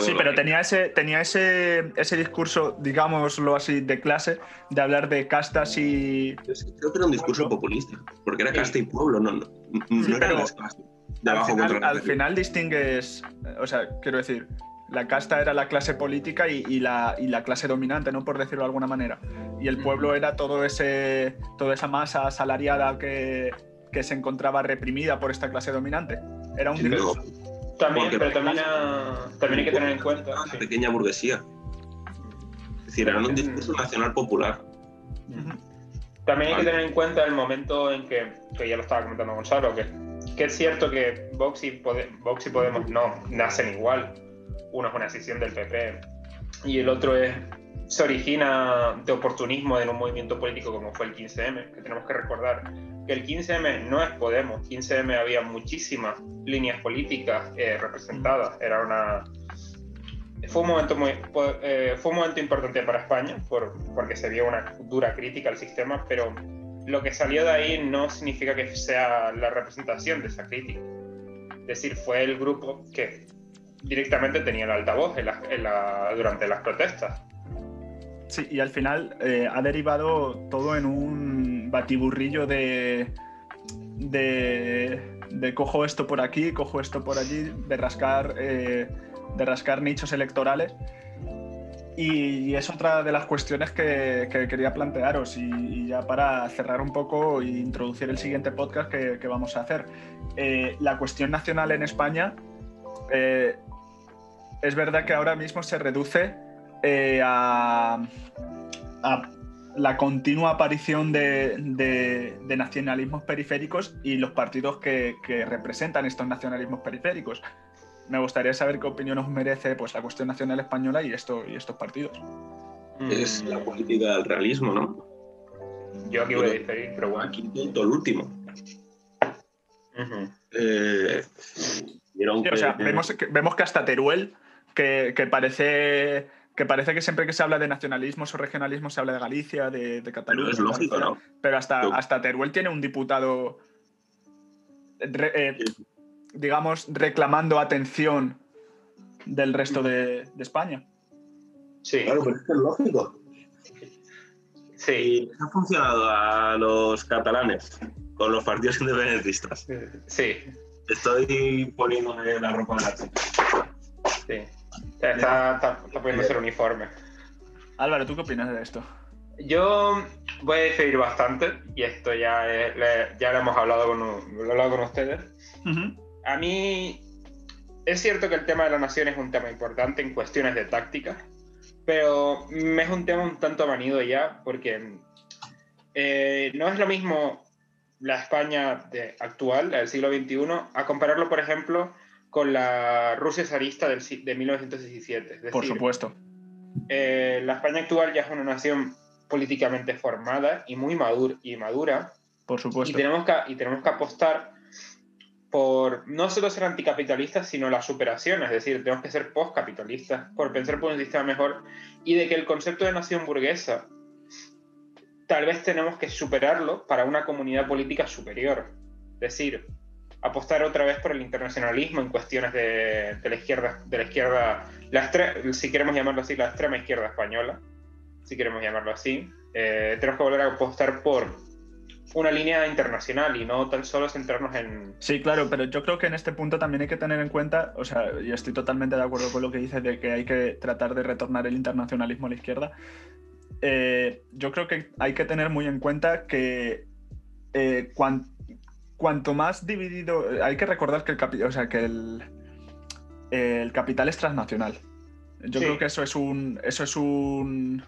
Sí, pero tenía, ese, tenía ese, ese discurso, digámoslo así, de clase, de hablar de castas y. Creo que era un discurso populista, porque era casta y pueblo, no, no, era las castas. al, final, al final distingues, o sea, quiero decir, la casta era la clase política y, la, la, clase dominante, ¿no? Por decirlo de alguna manera. Y el pueblo era todo ese, toda esa masa asalariada que, se encontraba reprimida por esta clase dominante. Era un También, pero también, también, hay que tener en cuenta. La pequeña burguesía. Es decir, era un discurso nacional popular. También hay que tener en cuenta el momento en que, que ya lo estaba comentando Gonzalo, que, que es cierto que Vox y, Vox y Podemos no nacen igual uno es una decisión del PP y el otro es, se origina de oportunismo en un movimiento político como fue el 15M, que tenemos que recordar que el 15M no es Podemos, 15M había muchísimas líneas políticas eh, representadas, era una... Fue un, momento muy, eh, fue un momento importante para España por, porque se vio una dura crítica al sistema, pero lo que salió de ahí no significa que sea la representación de esa crítica. Es decir, fue el grupo que directamente tenía el altavoz durante las protestas. Sí, y al final eh, ha derivado todo en un batiburrillo de, de, cojo esto por aquí, cojo esto por allí, de rascar, eh, de rascar nichos electorales. Y, es otra de las cuestiones que, quería plantearos. Y, ya para cerrar un poco e introducir el siguiente podcast que, vamos a hacer. Eh, la cuestión nacional en España es verdad que ahora mismo se reduce eh, a, la continua aparición de, nacionalismos periféricos y los partidos que, representan estos nacionalismos periféricos. Me gustaría saber qué opinión os merece pues, la cuestión nacional española y, esto, y estos partidos. Es la política del realismo, ¿no? Yo aquí voy a diferir, pero bueno. Aquí el último. Eh, o sea, vemos vemos que hasta Teruel que, parece que parece que siempre que se habla de nacionalismos o regionalismo se habla de Galicia, de, Cataluña. Pero es lógico, ¿no? Pero hasta, hasta Teruel tiene un diputado, eh, digamos, reclamando atención del resto de, España. Sí. Claro, pero es que es lógico. Sí. ha funcionado a los catalanes con los partidos independentistas. Sí. Estoy poniéndome la ropa de la chica. Está, está, está el uniforme. Álvaro, ¿tú qué opinas de esto? Yo voy a diferir bastante, y esto ya, ya lo hemos hablado con, hablado con ustedes. A mí es cierto que el tema de la nación es un tema importante en cuestiones de táctica, pero me es un tema un tanto manido ya, porque eh, no es lo mismo la España de, actual, del siglo XXI, a compararlo, por ejemplo, con la Rusia zarista del, de 1917. Por supuesto. Eh, la España actual ya es una nación políticamente formada y muy madura. Y madura Por supuesto. Y tenemos, que, y tenemos que apostar por no solo ser anticapitalistas, sino la superación, es decir, tenemos que ser postcapitalistas, por pensar por un sistema mejor y de que el concepto de nación burguesa tal vez tenemos que superarlo para una comunidad política superior. Es decir, apostar otra vez por el internacionalismo en cuestiones de, de la izquierda, de la izquierda la si queremos llamarlo así, la extrema izquierda española, si queremos llamarlo así. Eh, tenemos que volver a apostar por una línea internacional y no tan solo centrarnos en... Sí, claro, pero yo creo que en este punto también hay que tener en cuenta, o sea, y estoy totalmente de acuerdo con lo que dices de que hay que tratar de retornar el internacionalismo a la izquierda. Eh, yo creo que hay que tener muy en cuenta que eh, cuanto más dividido, hay que recordar que el, o sea, que el, el capital es transnacional. Yo creo que eso es un, eso es un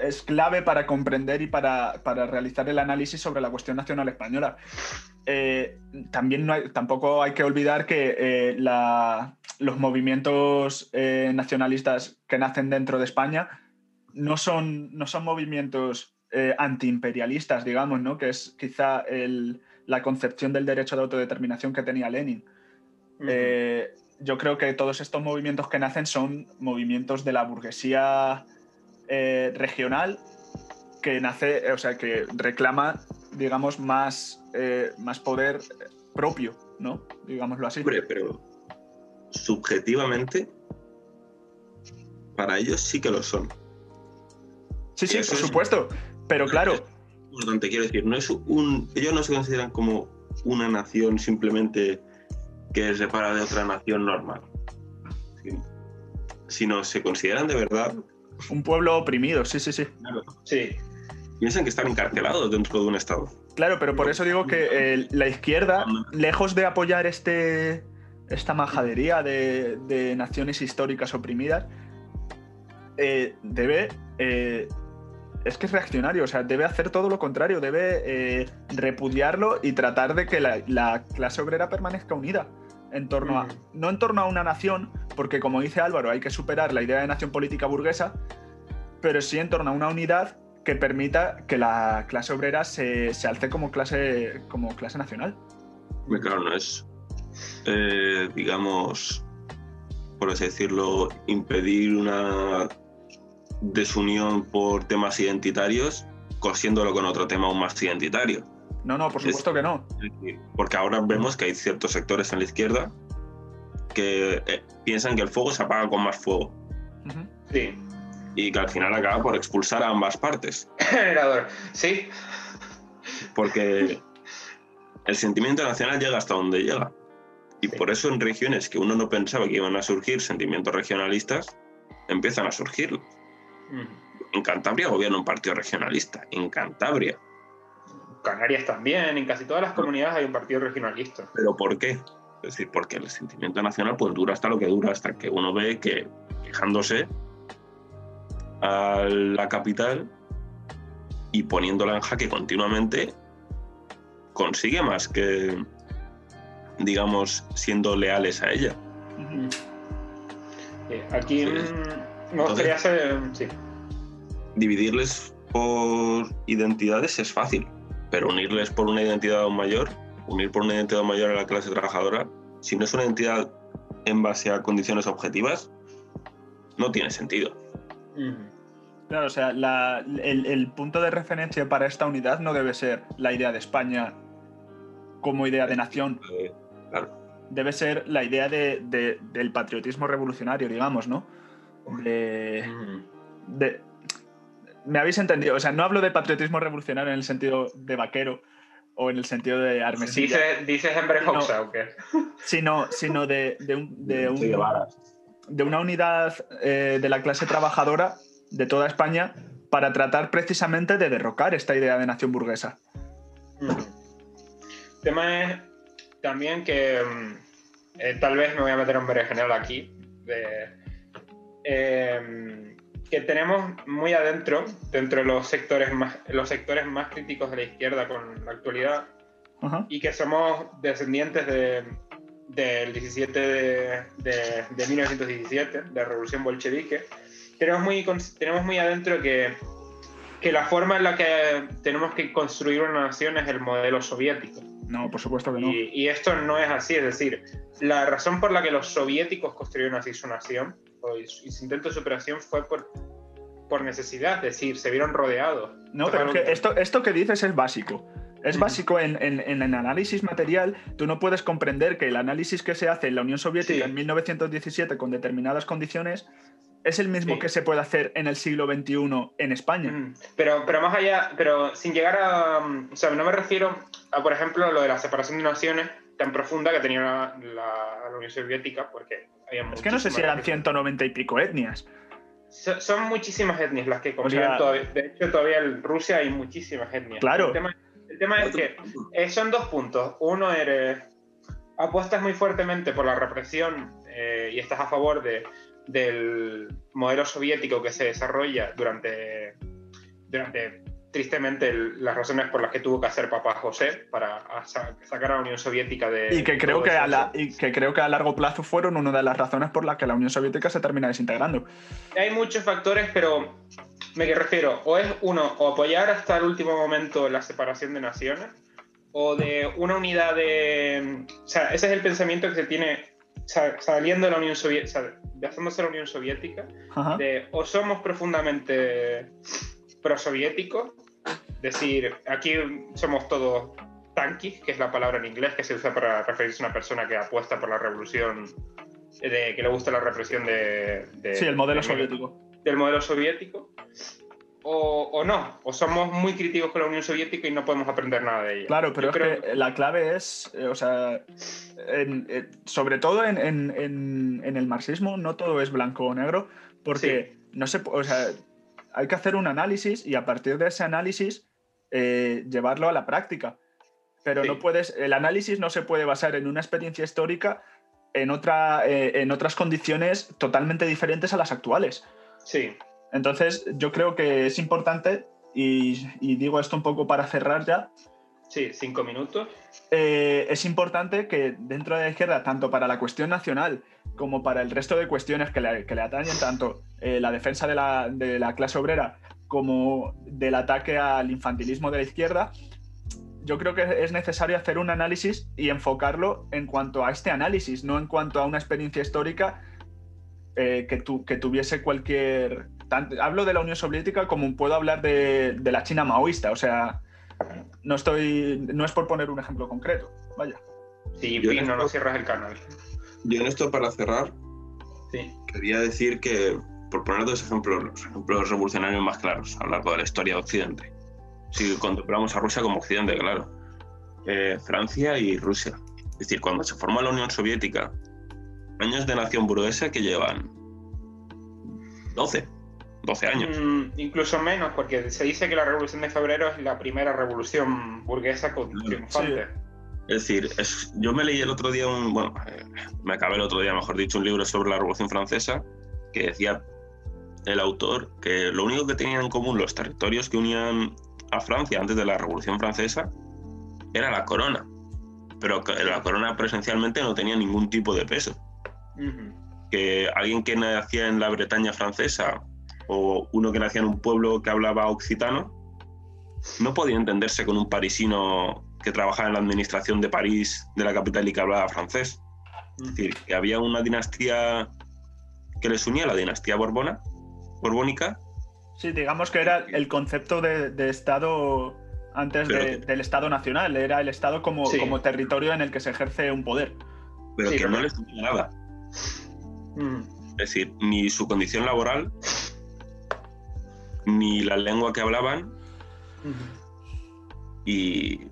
es clave para comprender y para, realizar el análisis sobre la cuestión nacional española. Eh, también no tampoco hay que olvidar que eh, los movimientos eh, nacionalistas que nacen dentro de España no son, no son movimientos antiimperialistas, digamos, ¿no? que es quizá la concepción del derecho de autodeterminación que tenía Lenin. yo creo que todos estos movimientos que nacen son movimientos de la burguesía eh, regional que nace, o sea, que reclama, digamos, más, eh, más poder propio, ¿no? Digámoslo así. pero subjetivamente, para ellos sí que lo son. Sí, sí, por supuesto. Pero claro. Importante, quiero decir, no es un. Ellos no se consideran como una nación simplemente que se separa de otra nación normal. Sino se consideran de verdad un pueblo oprimido, sí, sí, sí. Sí. Piensan que están encarcelados dentro de un Estado. Claro, pero por eso digo que la izquierda, lejos de apoyar este, esta majadería de, naciones históricas oprimidas, eh, debe. Eh, es que es reaccionario, o sea, debe hacer todo lo contrario, debe eh, repudiarlo y tratar de que la, clase obrera permanezca unida en torno a, no en torno a una nación, porque como dice Álvaro, hay que superar la idea de nación política burguesa, pero sí en torno a una unidad que permita que la clase obrera se, alce como clase, como clase nacional. Claro, no es, eh, digamos, por así decirlo, impedir una desunión por temas identitarios, cosiéndolo con otro tema aún más identitario. No, no, por supuesto que no. Porque ahora vemos que hay ciertos sectores en la izquierda que eh, piensan que el fuego se apaga con más fuego. Sí. Y que al final acaba por expulsar a ambas partes. Generador, sí. Porque el sentimiento nacional llega hasta donde llega. Y por eso en regiones que uno no pensaba que iban a surgir sentimientos regionalistas, empiezan a surgir. En Cantabria gobierna un partido regionalista. En Cantabria. Canarias también, en casi todas las comunidades hay un partido regionalista. ¿Pero por qué? Es decir, porque el sentimiento nacional pues dura hasta lo que dura, hasta que uno ve que quejándose a la capital y poniéndola en jaque continuamente consigue más que, digamos, siendo leales a ella. Aquí mm, me gustaría hacer... Sí. Dividirles por identidades es fácil pero unirles por una identidad aún mayor, unir por una identidad mayor a la clase trabajadora, si no es una identidad en base a condiciones objetivas, no tiene sentido. Claro, o sea, el, punto de referencia para esta unidad no debe ser la idea de España como idea de nación. Eh, debe ser la idea del patriotismo revolucionario, digamos, ¿no? De, me habéis entendido. O sea, no hablo de patriotismo revolucionario en el sentido de vaquero o en el sentido de armesilla. ¿Dices en o qué? Sino, sino de, de, un, de, una unidad eh, de la clase trabajadora de toda España para tratar precisamente de derrocar esta idea de nación burguesa. El tema es también que mm, eh, tal vez me voy a meter un general aquí. De, eh, que tenemos muy adentro, dentro de los sectores más, los sectores más críticos de la izquierda con la actualidad, y que somos descendientes de, del 17 de, de, 1917, de la revolución bolchevique, tenemos muy, tenemos muy adentro que, que la forma en la que tenemos que construir una nación es el modelo soviético. No, por supuesto que no. Y, y esto no es así, es decir, la razón por la que los soviéticos construyeron así su nación y su intento de superación fue por, por necesidad, es decir, se vieron rodeados. No, pero es que esto, esto que dices es básico. Es básico en, el análisis material. Tú no puedes comprender que el análisis que se hace en la Unión Soviética en 1917 con determinadas condiciones es el mismo que se puede hacer en el siglo XXI en España. Pero, pero más allá, pero sin llegar a... O sea, no me refiero a, por ejemplo, lo de la separación de naciones tan profunda que tenía la, Unión Soviética, porque había Es que no sé si eran 190 y pico etnias. son muchísimas etnias las que conviven todavía. De hecho, todavía en Rusia hay muchísimas etnias. Claro. El tema, es que eh, son dos puntos. Uno, eres apuestas muy fuertemente por la represión eh, y estás a favor de del modelo soviético que se desarrolla durante, durante tristemente las razones por las que tuvo que hacer papá José para sacar a la Unión Soviética de... Y que, creo que a la, y que creo que a largo plazo fueron una de las razones por las que la Unión Soviética se termina desintegrando. Hay muchos factores, pero me refiero, o es uno, o apoyar hasta el último momento la separación de naciones, o de una unidad de... O sea, ese es el pensamiento que se tiene saliendo de la Unión Soviética, dejándose la Unión Soviética, de o somos profundamente prosoviéticos, decir, aquí somos todos tanquis, que es la palabra en inglés que se usa para referirse a una persona que apuesta por la revolución, de, que le gusta la represión de... sí, el modelo soviético. Del modelo soviético o, no, o somos muy críticos con la Unión Soviética y no podemos aprender nada de ella. Claro, pero es que la clave es, eh, o sea, eh, sobre todo en, el marxismo, no todo es blanco o negro, porque no se, o sea, hay que hacer un análisis y a partir de ese análisis eh, llevarlo a la práctica. Pero no puedes, el análisis no se puede basar en una experiencia histórica en, otra, en otras condiciones totalmente diferentes a las actuales. Sí. Entonces, yo creo que es importante, y, digo esto un poco para cerrar ya. Sí, cinco minutos. Eh, es importante que dentro de la izquierda, tanto para la cuestión nacional como para el resto de cuestiones que le, que le atañen, tanto eh, la defensa de la, de la clase obrera como del ataque al infantilismo de la izquierda, yo creo que es necesario hacer un análisis y enfocarlo en cuanto a este análisis, no en cuanto a una experiencia histórica eh, que, que, tuviese cualquier hablo de la Unión Soviética como puedo hablar de, la China maoísta, o sea, no estoy, no es por poner un ejemplo concreto, vaya. Sí, yo no, no cierras el canal. Yo en esto para cerrar, quería decir que, por poner dos ejemplos, los ejemplos revolucionarios más claros a lo largo de la historia de Occidente, si contemplamos a Rusia como Occidente, claro, eh, Francia y Rusia. Es decir, cuando se formó la Unión Soviética, años de nación burguesa que llevan 12, 12 años. Mm, incluso menos, porque se dice que la Revolución de Febrero es la primera revolución burguesa con triunfante. Es decir, yo me leí el otro día un. Bueno, eh, me acabé el otro día, mejor dicho, un libro sobre la Revolución Francesa que decía el autor que lo único que tenían en común los territorios que unían a Francia antes de la Revolución Francesa era la corona. Pero la corona presencialmente no tenía ningún tipo de peso. Que alguien que nacía en la Bretaña francesa o uno que nacía en un pueblo que hablaba occitano, no podía entenderse con un parisino que trabajaba en la administración de París, de la capital y que hablaba francés. Es decir, que había una dinastía que les unía, la dinastía borbona, borbónica. Sí, digamos que era el concepto de, Estado antes del Estado nacional, era el Estado como, como territorio en el que se ejerce un poder. Pero que no les unía nada. Mm. Es decir, ni su condición laboral, ni la lengua que hablaban. Y.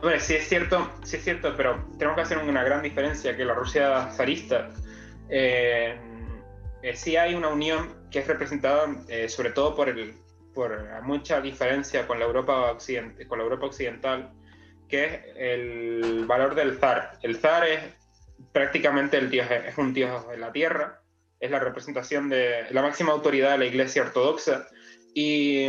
Hombre, sí es cierto, sí es cierto, pero tenemos que hacer una gran diferencia que la Rusia zarista. Eh, eh, sí hay una unión que es representada eh, sobre todo por, el, por mucha diferencia con la, Europa occidental, con la Europa occidental, que es el valor del zar. El zar es prácticamente el dios, es un dios de la tierra, es la representación de la máxima autoridad de la Iglesia Ortodoxa y,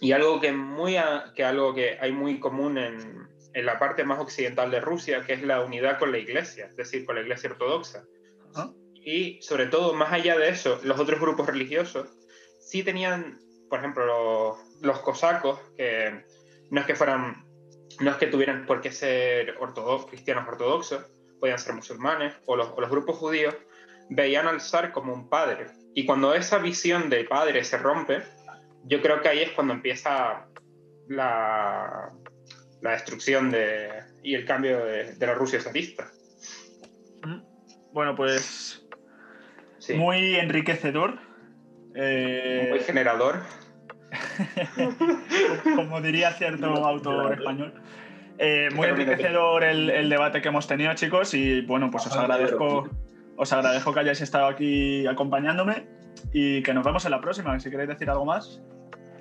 y algo, que muy, que algo que hay muy común en, en, la parte más occidental de Rusia, que es la unidad con la Iglesia, es decir, con la Iglesia Ortodoxa. Y sobre todo, más allá de eso, los otros grupos religiosos sí tenían, por ejemplo, los, los cosacos, que no es que fueran, no es que tuvieran por qué ser ortodoxos, cristianos ortodoxos, podían ser musulmanes, o los, o los grupos judíos, veían al zar como un padre. Y cuando esa visión de padre se rompe, yo creo que ahí es cuando empieza la, la destrucción de, y el cambio de, de la Rusia zarista. Bueno, pues Sí. muy enriquecedor. Eh, Muy generador. como diría cierto autor español. Eh, muy enriquecedor el, el debate que hemos tenido, chicos, y bueno, pues os agradezco, os agradezco que hayáis estado aquí acompañándome y que nos vemos en la próxima. Si queréis decir algo más,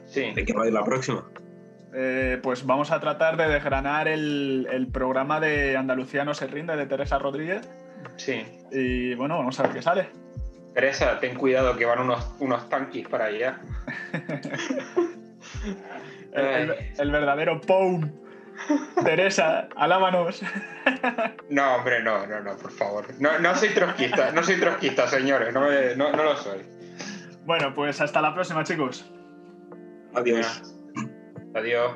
Sí. ¿De qué va a ir la próxima? eh, pues vamos a tratar de desgranar el, el programa de Andalucía no se rinde de Teresa Rodríguez Sí. y bueno, vamos a ver qué sale. Teresa, ten cuidado que van unos, unos tanquis para allá. El, el- el verdadero POUM. Teresa, alábanos. No, hombre, no, no, no, por favor. No, no soy trotskista, no soy trotskista, señores, no, me- no, no lo soy. Bueno, pues hasta la próxima, chicos. Adiós. Adiós.